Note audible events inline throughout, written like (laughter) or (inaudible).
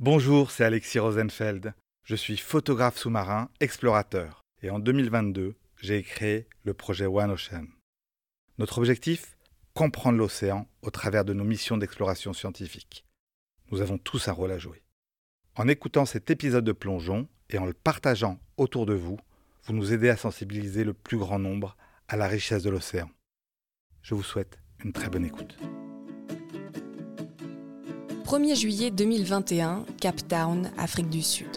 Bonjour, c'est Alexis Rosenfeld. Je suis photographe sous-marin, explorateur. Et en 2022, j'ai créé le projet One Ocean. Notre objectif Comprendre l'océan au travers de nos missions d'exploration scientifique. Nous avons tous un rôle à jouer. En écoutant cet épisode de plongeon et en le partageant autour de vous, vous nous aidez à sensibiliser le plus grand nombre à la richesse de l'océan. Je vous souhaite une très bonne écoute. 1er juillet 2021, Cap Town, Afrique du Sud.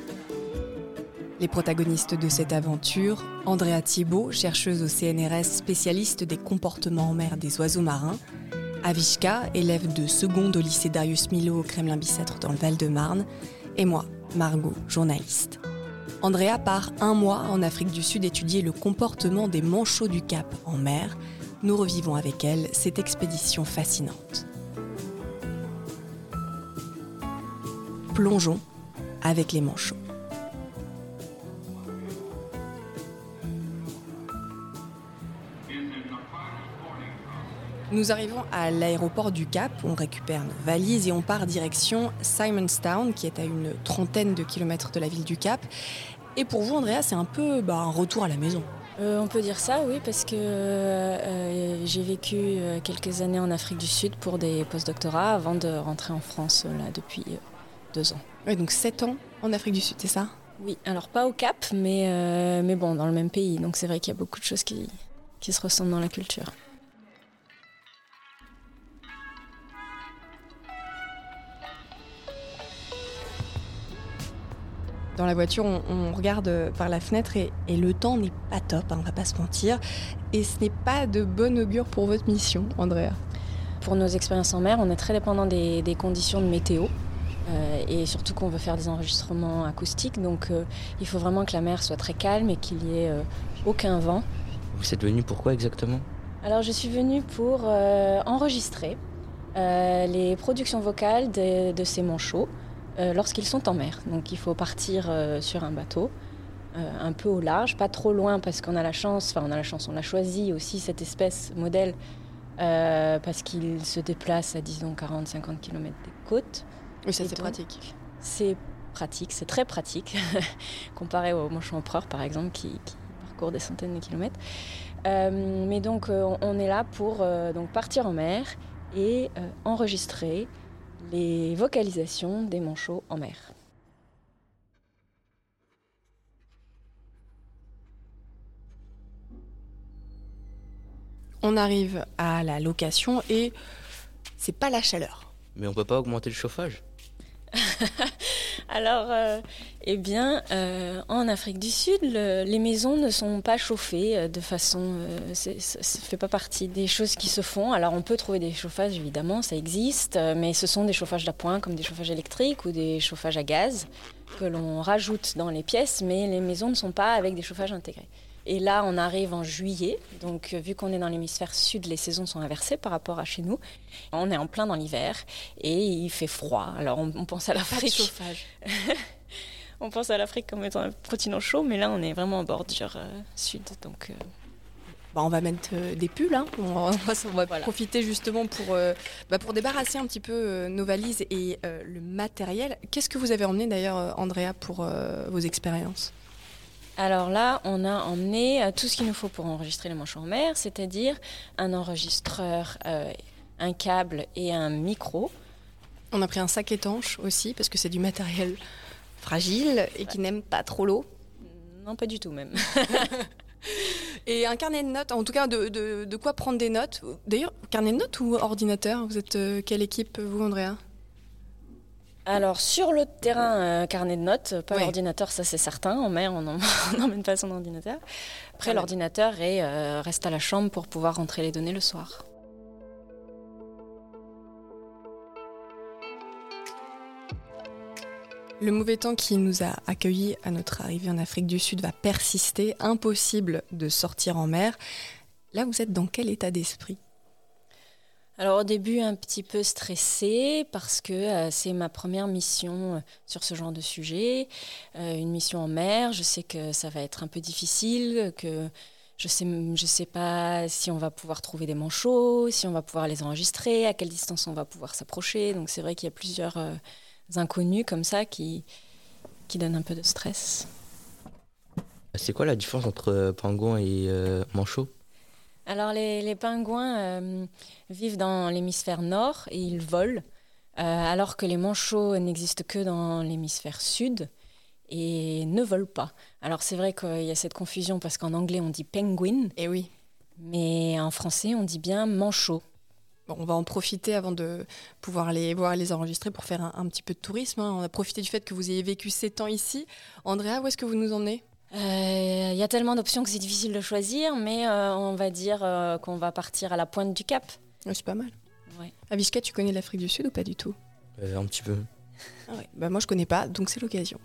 Les protagonistes de cette aventure, Andrea Thibault, chercheuse au CNRS spécialiste des comportements en mer des oiseaux marins, Avishka, élève de seconde au lycée Darius Milo au Kremlin-Bicêtre dans le Val-de-Marne, et moi, Margot, journaliste. Andrea part un mois en Afrique du Sud étudier le comportement des manchots du Cap en mer. Nous revivons avec elle cette expédition fascinante. Plongeons avec les manchots. Nous arrivons à l'aéroport du Cap, on récupère nos valises et on part direction Simonstown, qui est à une trentaine de kilomètres de la ville du Cap. Et pour vous, Andrea, c'est un peu bah, un retour à la maison. Euh, on peut dire ça, oui, parce que euh, j'ai vécu euh, quelques années en Afrique du Sud pour des post-doctorats avant de rentrer en France depuis deux ans. Donc sept ans en Afrique du Sud, c'est ça? Oui, alors pas au Cap, mais, euh, mais bon, dans le même pays. Donc c'est vrai qu'il y a beaucoup de choses qui, qui se ressemblent dans la culture. Dans la voiture, on, regarde par la fenêtre et, le temps n'est pas top, hein, on va pas se mentir. Et ce n'est pas de bon augure pour votre mission, Andrea? Pour nos expériences en mer, on est très dépendant des, des conditions de météo. Euh, et surtout qu'on veut faire des enregistrements acoustiques, donc euh, il faut vraiment que la mer soit très calme et qu'il n'y ait euh, aucun vent. Vous êtes venu pourquoi exactement? Alors je suis venue pour enregistrer les productions vocales de, ces manchots lorsqu'ils sont en mer. Donc il faut partir sur un bateau. un peu au large, pas trop loin parce qu'on a la chance, enfin on a la chance, on a choisi aussi cette espèce modèle parce qu'il se déplace à disons 40-50 km des côtes. Oui, ça c'est pratique. C'est pratique, c'est très pratique, (laughs) comparé au manchon empereur par exemple qui, parcourt des centaines de kilomètres. Euh, mais donc euh, on est là pour euh, donc partir en mer et enregistrer les vocalisations des manchots en mer. On arrive à la location et c'est pas la chaleur. Mais on peut pas augmenter le chauffage? (laughs) Alors, euh, eh bien, euh, en Afrique du Sud, les maisons ne sont pas chauffées euh, de façon. ça ne fait pas partie des choses qui se font. Alors, on peut trouver des chauffages, évidemment, ça existe, mais ce sont des chauffages d'appoint, comme des chauffages électriques ou des chauffages à gaz, que l'on rajoute dans les pièces, mais les maisons ne sont pas avec des chauffages intégrés. Et là, on arrive en juillet. Donc, euh, vu qu'on est dans l'hémisphère sud, les saisons sont inversées par rapport à chez nous. On est en plein dans l'hiver et il fait froid. Alors, on, pense à l'Afrique. chauffage. (laughs) on pense à l'Afrique comme étant un continent chaud, mais là, on est vraiment en bordure euh, sud. Donc. Euh, bah, on va mettre des pulls, hein. on va, profiter justement pour, bah, pour débarrasser un petit peu nos valises et le matériel. Qu'est-ce que vous avez emmené d'ailleurs, Andrea, pour vos expériences? Alors là, on a emmené euh, tout ce qu'il nous faut pour enregistrer les manchots en mer, c'est-à-dire un enregistreur, euh, un câble et un micro. On a pris un sac étanche aussi, parce que c'est du matériel fragile et qui n'aime pas trop l'eau. Non, pas du tout même. (laughs) et un carnet de notes, en tout cas de, quoi prendre des notes. D'ailleurs, carnet de notes ou ordinateur? Vous êtes euh, quelle équipe, vous, Andrea? Alors sur le terrain, euh, carnet de notes, pas l'ordinateur, ça c'est certain. En mer, (laughs) on n'emmène pas son ordinateur. Après, l'ordinateur euh, reste à la chambre pour pouvoir rentrer les données le soir. Le mauvais temps qui nous a accueillis à notre arrivée en Afrique du Sud va persister. Impossible de sortir en mer. Là, vous êtes dans quel état d'esprit? Alors au début un petit peu stressée parce que euh, c'est ma première mission euh, sur ce genre de sujet, euh, une mission en mer. Je sais que ça va être un peu difficile, que je sais je sais pas si on va pouvoir trouver des manchots, si on va pouvoir les enregistrer, à quelle distance on va pouvoir s'approcher. Donc c'est vrai qu'il y a plusieurs inconnus comme ça qui, qui donnent un peu de stress. C'est quoi la différence entre pingouin et manchot alors les, pingouins vivent dans l'hémisphère nord et ils volent, alors que les manchots n'existent que dans l'hémisphère sud et ne volent pas. Alors c'est vrai qu'il y a cette confusion parce qu'en anglais on dit penguin. Et eh oui. Mais en français on dit bien manchot. Bon, on va en profiter avant de pouvoir les voir et les enregistrer pour faire un, petit peu de tourisme. Hein. On a profité du fait que vous ayez vécu 7 ans ici. Andrea, où est-ce que vous nous emmenez? Il euh, y a tellement d'options que c'est difficile de choisir, mais euh, on va dire euh, qu'on va partir à la pointe du Cap. c'est pas mal. Ouais. Avishka, tu connais l'Afrique du Sud ou pas du tout? Un petit peu. Ah bah, moi, je connais pas, donc c'est l'occasion.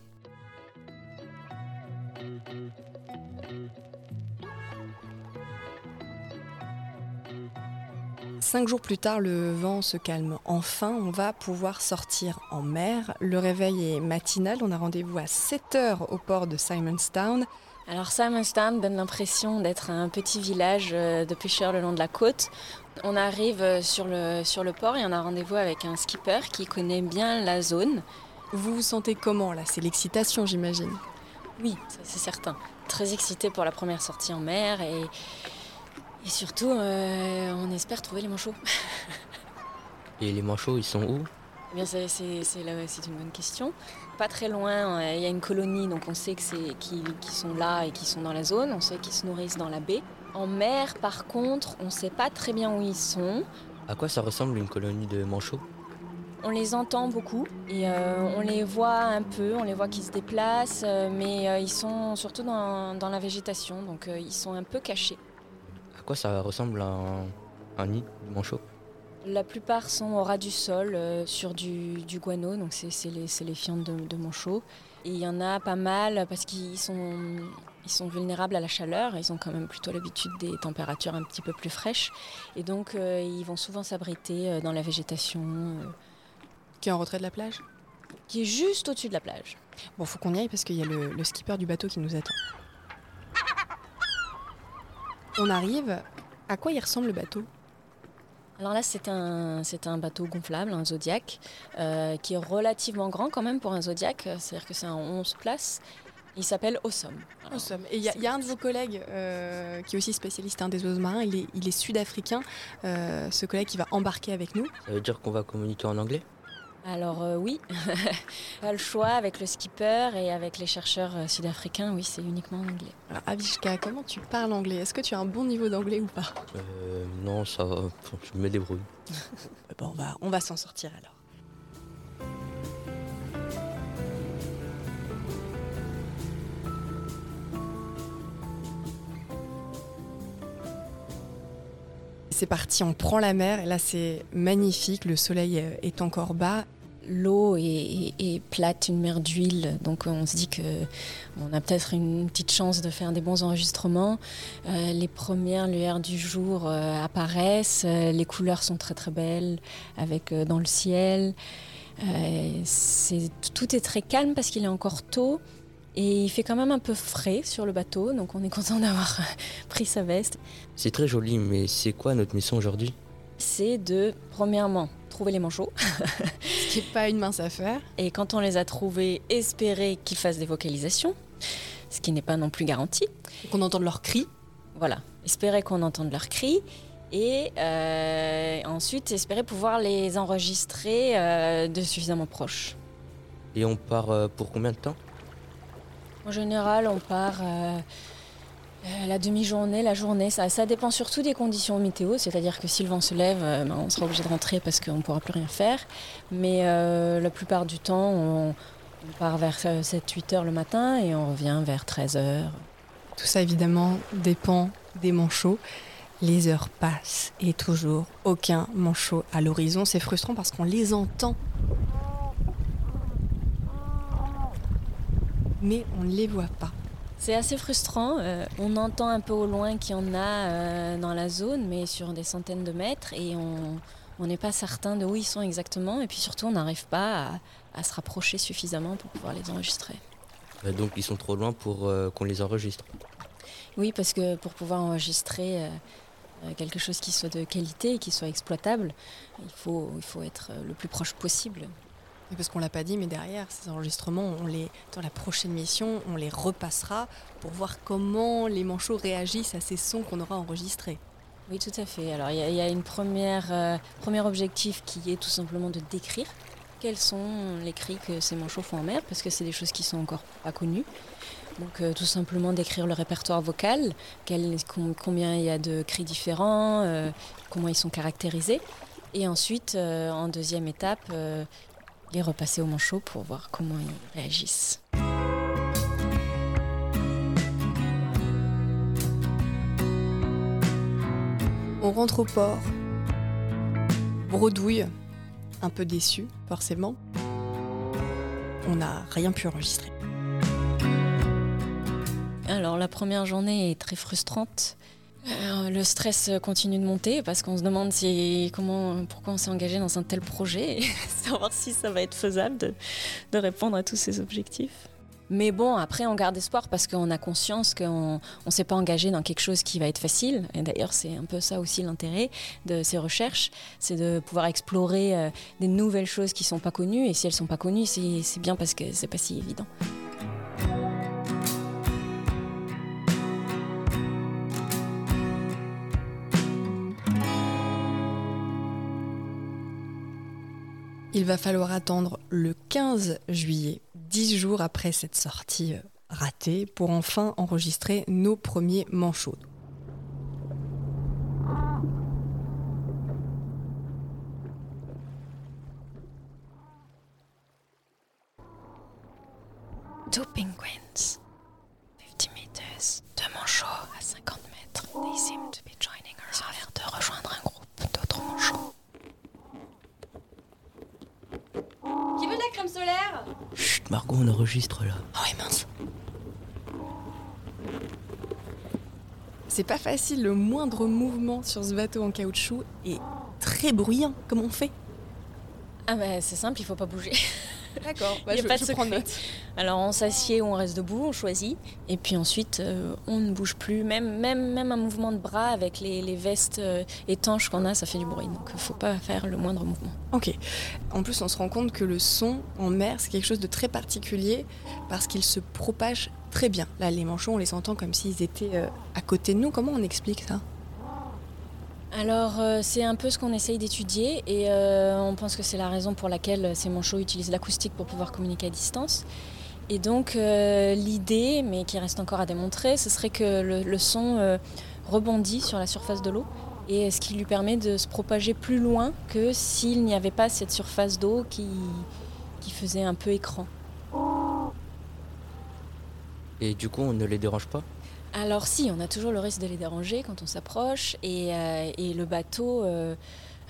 Cinq jours plus tard, le vent se calme. Enfin, on va pouvoir sortir en mer. Le réveil est matinal. On a rendez-vous à 7 heures au port de Simonstown. Alors Simonstown donne l'impression d'être un petit village euh, de pêcheurs le long de la côte. On arrive euh, sur le, sur le port et on a rendez-vous avec un skipper qui connaît bien la zone. Vous vous sentez comment là? C'est l'excitation j'imagine. Oui, c'est certain. Très excité pour la première sortie en mer et, et surtout, euh, on espère trouver les manchots. (laughs) Et les manchots, ils sont où? Eh bien, c'est, une bonne question. Pas très loin, euh, il y a une colonie, donc on sait que c'est qui, sont là et qui sont dans la zone. On sait qu'ils se nourrissent dans la baie. En mer, par contre, on ne sait pas très bien où ils sont. À quoi ça ressemble une colonie de manchots? On les entend beaucoup et euh, on les voit un peu, on les voit qui se déplacent, mais ils sont surtout dans, dans la végétation, donc ils sont un peu cachés quoi ça ressemble à un, nid de manchot La plupart sont au ras du sol, euh, sur du, guano, donc c'est les, les, fientes de, manchot. Et il y en a pas mal parce qu'ils sont, ils sont vulnérables à la chaleur, ils ont quand même plutôt l'habitude des températures un petit peu plus fraîches. Et donc euh, ils vont souvent s'abriter euh, dans la végétation. Qui est en retrait de la plage? Qui est juste au-dessus de la plage. Bon, faut qu'on y aille parce qu'il y a le skipper du bateau qui nous attend. On arrive. À quoi il ressemble le bateau? Alors là, c'est un, c'est un bateau gonflable, un Zodiac, euh, qui est relativement grand quand même pour un Zodiac, c'est-à-dire que c'est un 11 places. Il s'appelle Awesome. Awesome. Et il y, a un de vos collègues euh, qui est aussi spécialiste hein, des oiseaux marins, il est, il est sud-africain, euh, ce collègue qui va embarquer avec nous. Ça veut dire qu'on va communiquer en anglais? Alors euh, oui, (laughs) pas le choix avec le skipper et avec les chercheurs euh, sud-africains, oui, c'est uniquement en anglais. Alors Avishka, comment tu parles anglais? Est-ce que tu as un bon niveau d'anglais ou pas? Euh, Non, ça va, je me débrouille. (laughs) bon, on va, on va s'en sortir alors. C'est parti, on prend la mer et là c'est magnifique, le soleil est encore bas l'eau est, plate, une mer d'huile, donc on se dit que on a peut-être une petite chance de faire des bons enregistrements. Euh, les premières lueurs du jour euh, apparaissent, euh, les couleurs sont très très belles avec dans le ciel. tout est très calme parce qu'il est encore tôt. Et il fait quand même un peu frais sur le bateau, donc on est content (laughs) d'avoir pris sa veste. C'est très joli, mais c'est quoi notre mission aujourd'hui? C'est de, premièrement, trouver les manchots. Ce qui n'est pas une mince affaire. Et quand on les a trouvés, espérer qu'ils fassent des vocalisations, ce qui n'est pas non plus garanti. Qu'on entende leurs cris. Voilà, espérer qu'on entende leurs cris. Et euh, ensuite, espérer pouvoir les enregistrer euh, de suffisamment proches. Et on part euh, pour combien de temps? En général, on part euh, la demi-journée, la journée, ça, ça, dépend surtout des conditions météo, c'est-à-dire que si le vent se lève, euh, ben, on sera obligé de rentrer parce qu'on ne pourra plus rien faire. Mais euh, la plupart du temps, on, part vers 7-8 heures le matin et on revient vers 13 heures. Tout ça évidemment dépend des manchots. Les heures passent et toujours aucun manchot à l'horizon. C'est frustrant parce qu'on les entend. Mais on ne les voit pas. C'est assez frustrant. Euh, on entend un peu au loin qu'il y en a euh, dans la zone, mais sur des centaines de mètres, et on n'est pas certain de où ils sont exactement. Et puis surtout, on n'arrive pas à, se rapprocher suffisamment pour pouvoir les enregistrer. Euh, donc ils sont trop loin pour qu'on les enregistre Oui, parce que pour pouvoir enregistrer quelque chose qui soit de qualité et qui soit exploitable, il faut, il faut être le plus proche possible. Parce qu'on l'a pas dit, mais derrière ces enregistrements, on les, dans la prochaine mission, on les repassera pour voir comment les manchots réagissent à ces sons qu'on aura enregistrés. Oui, tout à fait. Alors, il y, a une première, euh, premier objectif qui est tout simplement de décrire quels sont les cris que ces manchots font en mer, parce que c'est des choses qui sont encore pas connues. Donc, euh, tout simplement décrire le répertoire vocal, combien il y a de cris différents, euh, comment ils sont caractérisés. Et ensuite, en deuxième étape, les repasser au manchot pour voir comment ils réagissent. On rentre au port. Bredouille, un peu déçu, forcément. On n'a rien pu enregistrer. Alors la première journée est très frustrante. Euh, le stress continue de monter parce qu'on se demande comment, pourquoi on s'est engagé dans un tel projet et (laughs) savoir si ça va être faisable de, répondre à tous ces objectifs. Mais bon, après, on garde espoir parce qu'on a conscience qu'on ne s'est pas engagé dans quelque chose qui va être facile. Et d'ailleurs, c'est un peu ça aussi l'intérêt de ces recherches, c'est de pouvoir explorer euh, des nouvelles choses qui ne sont pas connues. Et si elles ne sont pas connues, c'est bien parce que c'est pas si évident. Il va falloir attendre le 15 juillet, dix jours après cette sortie ratée, pour enfin enregistrer nos premiers manchots. Two penguins, 50 meters, deux manchots à 50 mètres. They seem to be Là. Oh oui, mince. C'est pas facile, le moindre mouvement sur ce bateau en caoutchouc est très bruyant. Comment on fait? Ah bah c'est simple, il faut pas bouger. D'accord, (laughs) Il y a pas de secret. Alors on s'assied ou on reste debout, on choisit. Et puis ensuite, euh, on ne bouge plus. Même, même, même un mouvement de bras avec les, les vestes euh, étanches qu'on a, ça fait du bruit. Donc il ne faut pas faire le moindre mouvement. Ok. En plus, on se rend compte que le son en mer, c'est quelque chose de très particulier parce qu'il se propage très bien. Là, les manchots, on les entend comme s'ils étaient euh, à côté de nous. Comment on explique ça? Alors euh, c'est un peu ce qu'on essaye d'étudier et euh, on pense que c'est la raison pour laquelle ces manchots utilisent l'acoustique pour pouvoir communiquer à distance. Et donc euh, l'idée, mais qui reste encore à démontrer, ce serait que le, le son euh, rebondit sur la surface de l'eau et ce qui lui permet de se propager plus loin que s'il n'y avait pas cette surface d'eau qui, qui faisait un peu écran. Et du coup, on ne les dérange pas? Alors si, on a toujours le risque de les déranger quand on s'approche et, euh, et le bateau,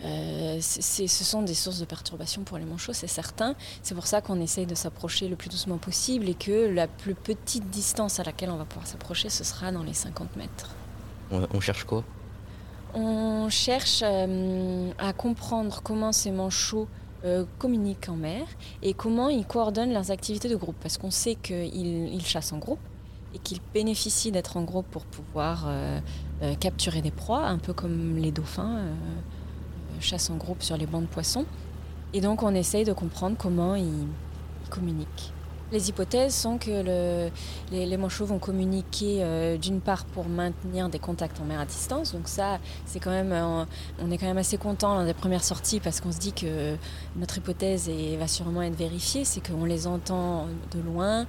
euh, ce sont des sources de perturbation pour les manchots, c'est certain. C'est pour ça qu'on essaye de s'approcher le plus doucement possible et que la plus petite distance à laquelle on va pouvoir s'approcher, ce sera dans les 50 mètres. on, on cherche quoi? On cherche euh, à comprendre comment ces manchots euh, communiquent en mer et comment ils coordonnent leurs activités de groupe. Parce qu'on sait qu'ils ils chassent en groupe et qu'ils bénéficient d'être en groupe pour pouvoir capturer des proies, un peu comme les dauphins chassent en groupe sur les bancs de poissons. Et donc on essaye de comprendre comment ils, communiquent. Les hypothèses sont que le- les, manchots vont communiquer euh, d'une part pour maintenir des contacts en mer à distance. Donc ça, c'est quand même, euh, on est quand même assez content lors des premières sorties parce qu'on se dit que notre hypothèse va sûrement être vérifiée. C'est qu'on les entend de loin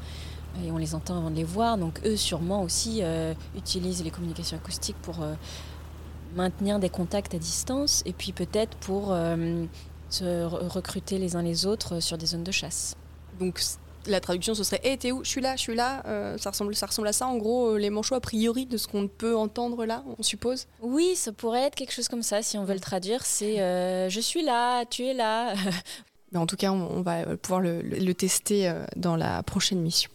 et on les entend avant de les voir. Donc eux, sûrement aussi, euh, utilisent les communications acoustiques pour maintenir des contacts à distance et puis peut-être pour euh, se re- recruter les uns les autres sur des zones de chasse. Donc la traduction, ce serait Hé, t'es où? Je suis là, je suis là. Euh, ça, ressemble, ça ressemble à ça, en gros, euh, les manchots, a priori, de ce qu'on peut entendre là, on suppose? Oui, ça pourrait être quelque chose comme ça, si on veut le traduire. C'est euh, je suis là, tu es là. (laughs) Mais en tout cas, on, on va euh, pouvoir le, le- le tester euh, dans la prochaine mission.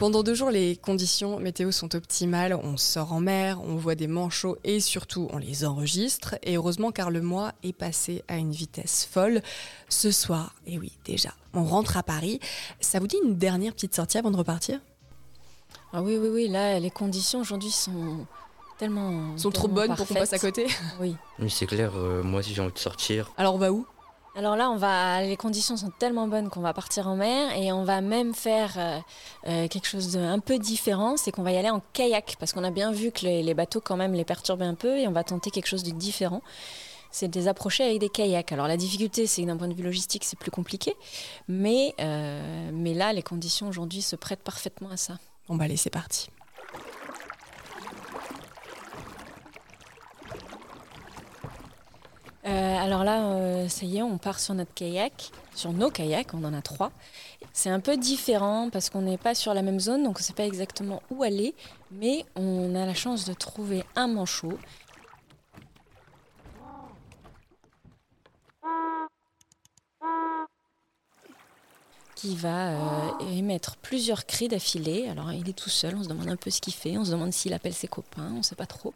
Pendant deux jours, les conditions météo sont optimales. On sort en mer, on voit des manchots et surtout on les enregistre. Et heureusement car le mois est passé à une vitesse folle. Ce soir, et oui déjà, on rentre à Paris. Ça vous dit une dernière petite sortie avant de repartir? Ah oui, oui, oui, là, les conditions aujourd'hui sont tellement. Sont trop bonnes pour qu'on passe à côté? Oui. Oui, c'est clair, euh, moi aussi j'ai envie de sortir. Alors on va où? Alors là, on va, les conditions sont tellement bonnes qu'on va partir en mer et on va même faire euh, euh, quelque chose d'un peu différent, c'est qu'on va y aller en kayak parce qu'on a bien vu que les, bateaux quand même les perturbaient un peu et on va tenter quelque chose de différent. C'est de les approcher avec des kayaks. Alors la difficulté, c'est que d'un point de vue logistique, c'est plus compliqué, mais, euh, mais là, les conditions aujourd'hui se prêtent parfaitement à ça. Bon bah allez, c'est parti. Euh, alors là, euh, ça y est, on part sur notre kayak, sur nos kayaks, on en a trois. C'est un peu différent parce qu'on n'est pas sur la même zone, donc on ne sait pas exactement où aller, mais on a la chance de trouver un manchot. qui va euh, émettre plusieurs cris d'affilée. Alors il est tout seul, on se demande un peu ce qu'il fait, on se demande s'il appelle ses copains, on ne sait pas trop.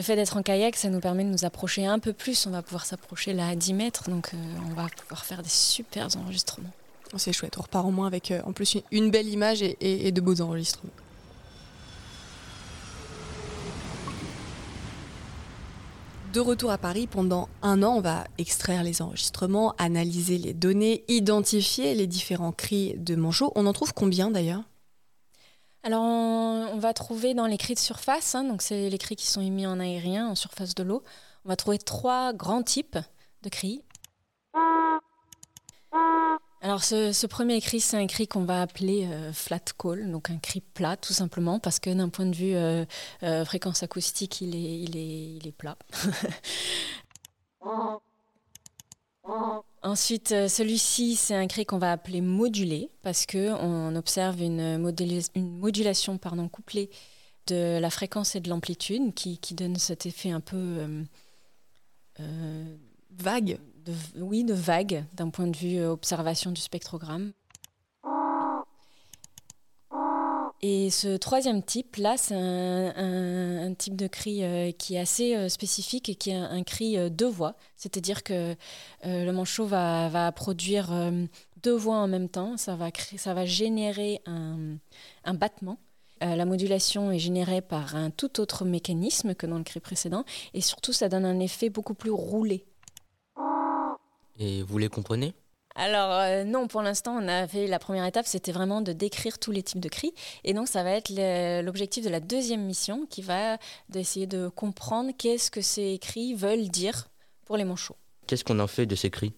Le fait d'être en kayak, ça nous permet de nous approcher un peu plus. On va pouvoir s'approcher là à 10 mètres, donc euh, on va pouvoir faire des super enregistrements. Oh, c'est chouette, on repart au moins avec euh, en plus une- belle image et de beaux enregistrements. De retour à Paris, pendant un an, on va extraire les enregistrements, analyser les données, identifier les différents cris de manchots. On en trouve combien d'ailleurs? Alors on, va trouver dans les cris de surface, hein, donc c'est les cris qui sont émis en aérien, en surface de l'eau, on va trouver trois grands types de cris. Alors ce, premier cri, c'est un cri qu'on va appeler euh, flat call, donc un cri plat tout simplement, parce que d'un point de vue euh, euh, fréquence acoustique, il est plat. (laughs) Ensuite, euh, celui-ci, c'est un cri qu'on va appeler modulé, parce que on observe une, une modulation pardon, couplée de la fréquence et de l'amplitude, qui, donne cet effet un peu... euh, euh, Vague oui, de vague d'un point de vue observation du spectrogramme. Et ce troisième type, là, c'est un, type de cri euh, qui est assez euh, spécifique et qui est un, cri euh, deux voix. C'est-à-dire que euh, le manchot va, va produire deux voix en même temps. Ça va, créer, ça va générer un, battement. La modulation est générée par un tout autre mécanisme que dans le cri précédent. Et surtout, ça donne un effet beaucoup plus roulé. Et vous les comprenez? Alors euh, non, pour l'instant, on a fait la première étape, c'était vraiment de décrire tous les types de cris. Et donc, ça va être l'objectif de la deuxième mission, qui va d'essayer de comprendre qu'est-ce que ces cris veulent dire pour les manchots. Qu'est-ce qu'on en fait de ces cris?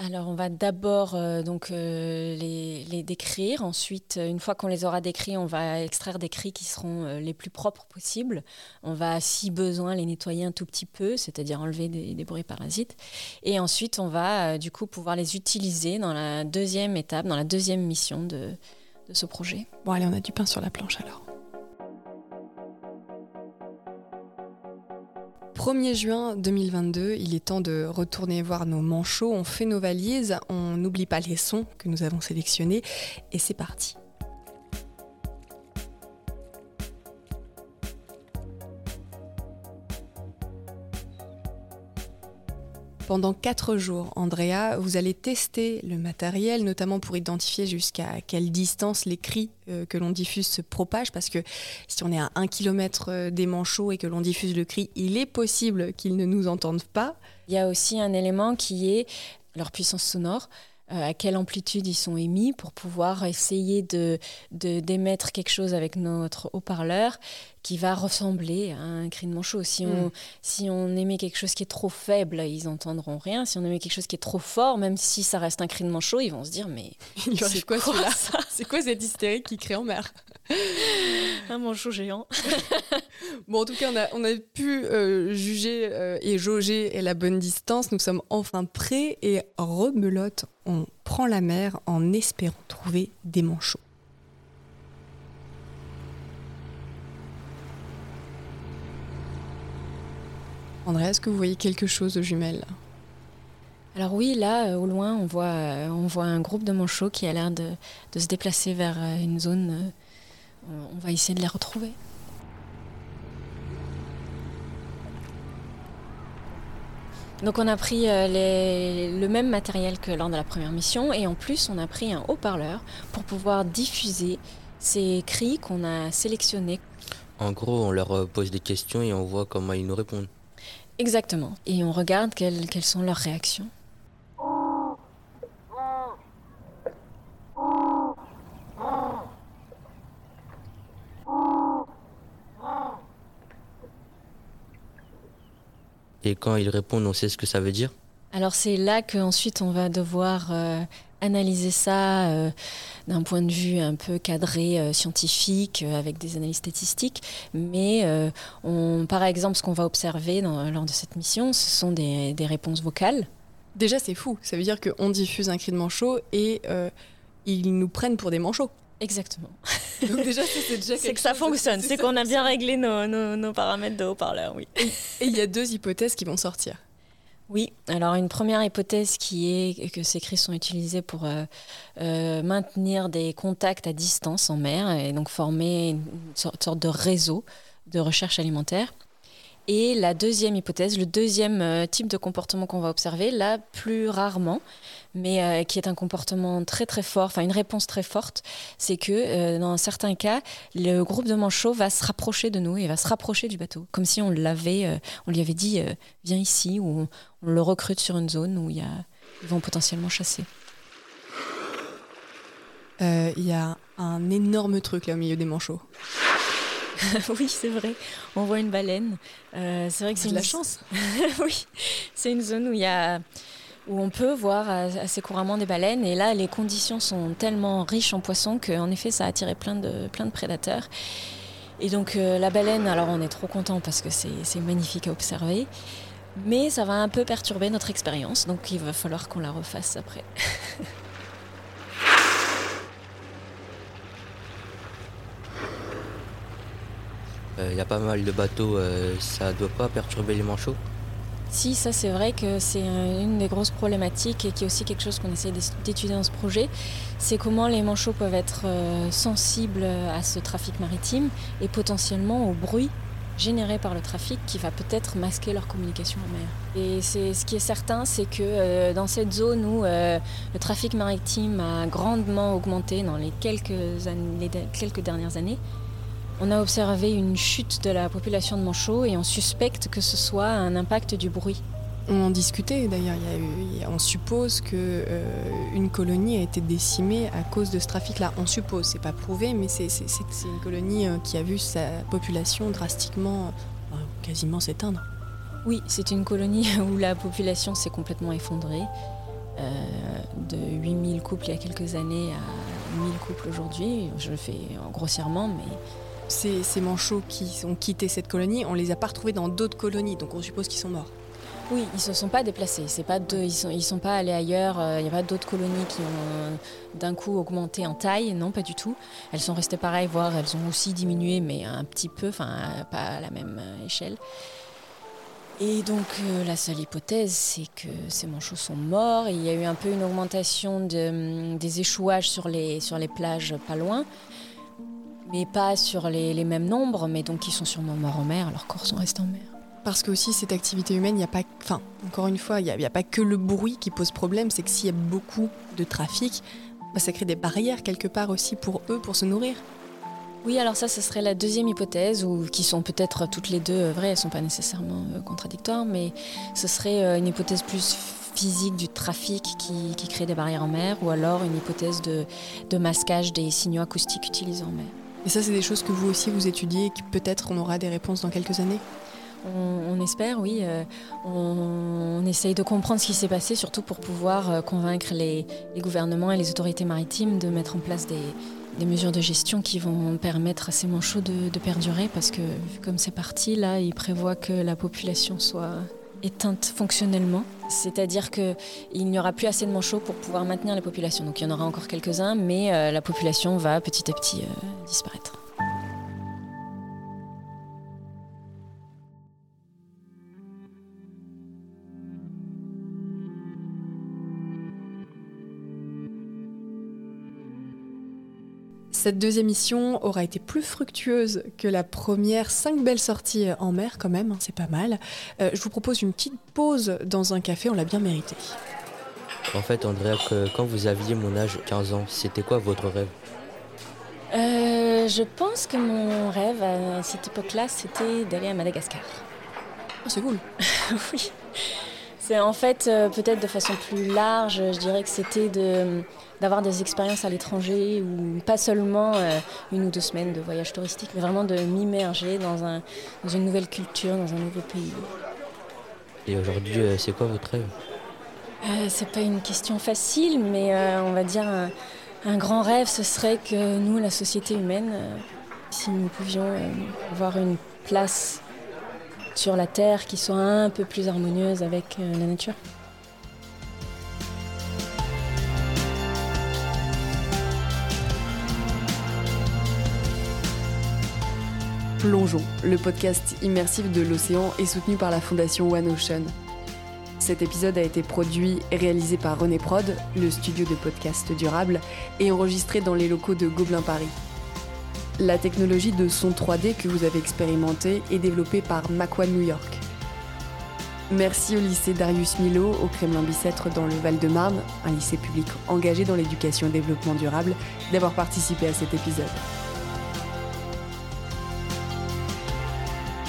Alors, on va d'abord euh, donc euh, les, décrire. Ensuite, euh, une fois qu'on les aura décrits, on va extraire des cris qui seront les plus propres possibles. On va, si besoin, les nettoyer un tout petit peu, c'est-à-dire enlever des, bruits parasites. Et ensuite, on va du coup pouvoir les utiliser dans la deuxième étape, dans la deuxième mission de, de ce projet. Bon allez, on a du pain sur la planche alors. 1er juin 2022, il est temps de retourner voir nos manchots, on fait nos valises, on n'oublie pas les sons que nous avons sélectionnés et c'est parti. Pendant quatre jours, Andrea, vous allez tester le matériel, notamment pour identifier jusqu'à quelle distance les cris euh, que l'on diffuse se propagent, parce que si on est à un kilomètre des manchots et que l'on diffuse le cri, il est possible qu'ils ne nous entendent pas. Il y a aussi un élément qui est leur puissance sonore. euh, à quelle amplitude ils sont émis pour pouvoir essayer de- d'émettre quelque chose avec notre haut-parleur qui va ressembler à un cri de manchot. Si on, Mm. si on émet quelque chose qui est trop faible, ils entendront rien. Si on émet quelque chose qui est trop fort, même si ça reste un cri de manchot, ils vont se dire mais (laughs) c'est quoi, quoi celui-là C'est quoi cette hystérie qui crée en mer? (laughs) Un manchot géant. (laughs) Bon, en tout cas, on a, on a pu euh, juger euh, et jauger la bonne distance. Nous sommes enfin prêts et rebelote. On prend la mer en espérant trouver des manchots. André, est-ce que vous voyez quelque chose de jumelles Alors oui, là, euh, au loin, on voit, euh, on voit un groupe de manchots qui a l'air de, de se déplacer vers euh, une zone. on- va essayer de les retrouver. Donc on a pris les- le même matériel que lors de la première mission et en plus on a pris un haut-parleur pour pouvoir diffuser ces cris qu'on a sélectionnés. En gros, on leur pose des questions et on voit comment ils nous répondent. Exactement. Et on regarde quelles, quelles sont leurs réactions. Et quand ils répondent, on sait ce que ça veut dire? Alors c'est là qu'ensuite on va devoir euh, analyser ça euh, d'un point de vue un peu cadré euh, scientifique euh, avec des analyses statistiques. Mais on, par exemple, ce qu'on va observer dans- lors de cette mission, ce sont des, des réponses vocales. Déjà, c'est fou. Ça veut dire qu'on diffuse un cri de manchot et ils nous prennent pour des manchots. Exactement. (laughs) Donc déjà, c'est déjà C'est quelque que ça fonctionne, c'est qu'on a bien réglé nos, nos- nos paramètres de haut-parleur, oui. Et il y a deux hypothèses qui vont sortir. Oui, alors une première hypothèse qui est que ces cris sont utilisés pour euh, euh, maintenir des contacts à distance en mer et donc former une sorte sorte de réseau de recherche alimentaire. Et la deuxième hypothèse, le deuxième euh, type de comportement qu'on va observer, là plus rarement, mais euh, qui est un comportement très très fort, enfin une réponse très forte, c'est que euh, dans certains cas, le groupe de manchots va se rapprocher de nous et va se rapprocher du bateau, comme si on l'avait, on lui avait dit viens ici ou on, on le recrute sur une zone où y a, ils vont potentiellement chasser. Il y a un énorme truc là au milieu des manchots. (laughs) oui, c'est vrai. On voit une baleine. Euh, c'est vrai que c'est de une la chance. (laughs) oui, c'est une zone où il y a où on peut voir assez couramment des baleines et là les conditions sont tellement riches en poissons qu'en effet ça a attiré plein de plein de prédateurs. Et donc euh, la baleine, alors on est trop content parce que c'est magnifique à observer, mais ça va un peu perturber notre expérience, donc il va falloir qu'on la refasse après. (laughs) Il y a pas mal de bateaux, euh, ça doit pas perturber les manchots. Si, ça c'est vrai que c'est euh, une des grosses problématiques et qui est aussi quelque chose qu'on essaie d'é- d'étudier dans ce projet, c'est comment les manchots peuvent être euh, sensibles à ce trafic maritime et potentiellement au bruit généré par le trafic qui va peut-être masquer leur communication en mer. Et ce qui est certain, c'est que euh, dans cette zone où euh, le trafic maritime a grandement augmenté dans les quelques dernières années, on a observé une chute de la population de manchots et on suspecte que ce soit un impact du bruit. On en discutait d'ailleurs. on suppose que euh, une colonie a été décimée à cause de ce trafic-là. On suppose, c'est pas prouvé, mais c'est une colonie euh, qui a vu sa population drastiquement, euh, quasiment s'éteindre. Oui, c'est une colonie (laughs) où la population s'est complètement effondrée. Euh, de 8000 couples il y a quelques années à 1000 couples aujourd'hui. Je le fais grossièrement, mais Ces, manchots qui ont quitté cette colonie, on les a pas retrouvés dans d'autres colonies, donc on suppose qu'ils sont morts. oui, ils se sont pas déplacés. Ils ils sont pas allés ailleurs. euh, Il n'y a pas d'autres colonies qui ont euh, d'un coup augmenté en taille. Non, pas du tout. Elles sont restées pareilles, voire elles ont aussi diminué, mais un petit peu, enfin pas à la même euh, échelle. Et donc la seule hypothèse, c'est que ces manchots sont morts. Il y a eu un peu une augmentation hum, des échouages sur les, sur les plages pas loin, mais pas sur les, les mêmes nombres, mais donc ils sont sûrement morts en mer, leurs corps sont restés en mer. Parce que aussi cette activité humaine, il n'y a pas, enfin encore une fois, il n'y a, pas que le bruit qui pose problème, c'est que s'il y a beaucoup de trafic, bah, ça crée des barrières quelque part aussi pour eux pour se nourrir. Oui, alors ça, ce serait la deuxième hypothèse, ou qui sont peut-être toutes les deux vraies, elles ne sont pas nécessairement euh, contradictoires, mais ce serait euh, une hypothèse plus physique du trafic qui, qui crée des barrières en mer, ou alors une hypothèse de, de masquage des signaux acoustiques utilisés en mer. Et ça, c'est des choses que vous aussi vous étudiez et que peut-être on aura des réponses dans quelques années. On, espère, oui. euh, on, essaye de comprendre ce qui s'est passé, surtout pour pouvoir euh, convaincre les, gouvernements et les autorités maritimes de mettre en place des, mesures de gestion qui vont permettre à ces manchots de, de perdurer, parce que comme c'est parti, là, ils prévoient que la population soit éteinte fonctionnellement. C'est-à-dire qu'il n'y aura plus assez de manchots pour pouvoir maintenir la population. Donc il y en aura encore quelques-uns, mais euh, la population va petit à petit euh, disparaître. Cette deuxième mission aura été plus fructueuse que la première. Cinq belles sorties en mer quand même, hein, c'est pas mal. Euh, je vous propose une petite pause dans un café, on l'a bien mérité. En fait, Andrea, que quand vous aviez mon âge, 15 ans, c'était quoi votre rêve? Euh, je pense que mon rêve à cette époque-là, c'était d'aller à Madagascar. Oh, c'est cool. (laughs) oui. C'est en fait, euh, peut-être de façon plus large, je dirais que c'était de, d'avoir des expériences à l'étranger, ou pas seulement euh, une ou deux semaines de voyage touristique, mais vraiment de m'immerger dans, un, dans une nouvelle culture, dans un nouveau pays. Et aujourd'hui, euh, c'est quoi votre rêve? Euh, c'est pas une question facile, mais euh, on va dire un, un grand rêve, ce serait que nous, la société humaine, euh, si nous pouvions avoir une place sur la Terre qui soit un peu plus harmonieuse avec euh, la nature. Plongeons, le podcast immersif de l'océan est soutenu par la fondation One Ocean. Cet épisode a été produit et réalisé par René Prod, le studio de podcast durable, et enregistré dans les locaux de Gobelin Paris. La technologie de son 3D que vous avez expérimentée est développée par Macquan New York. Merci au lycée Darius Milo, au Kremlin Bicêtre dans le Val-de-Marne, un lycée public engagé dans l'éducation et le développement durable, d'avoir participé à cet épisode.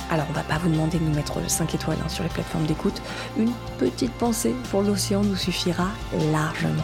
Alors on va pas vous demander de nous mettre 5 étoiles hein, sur les plateformes d'écoute. Une petite pensée pour l'océan nous suffira largement.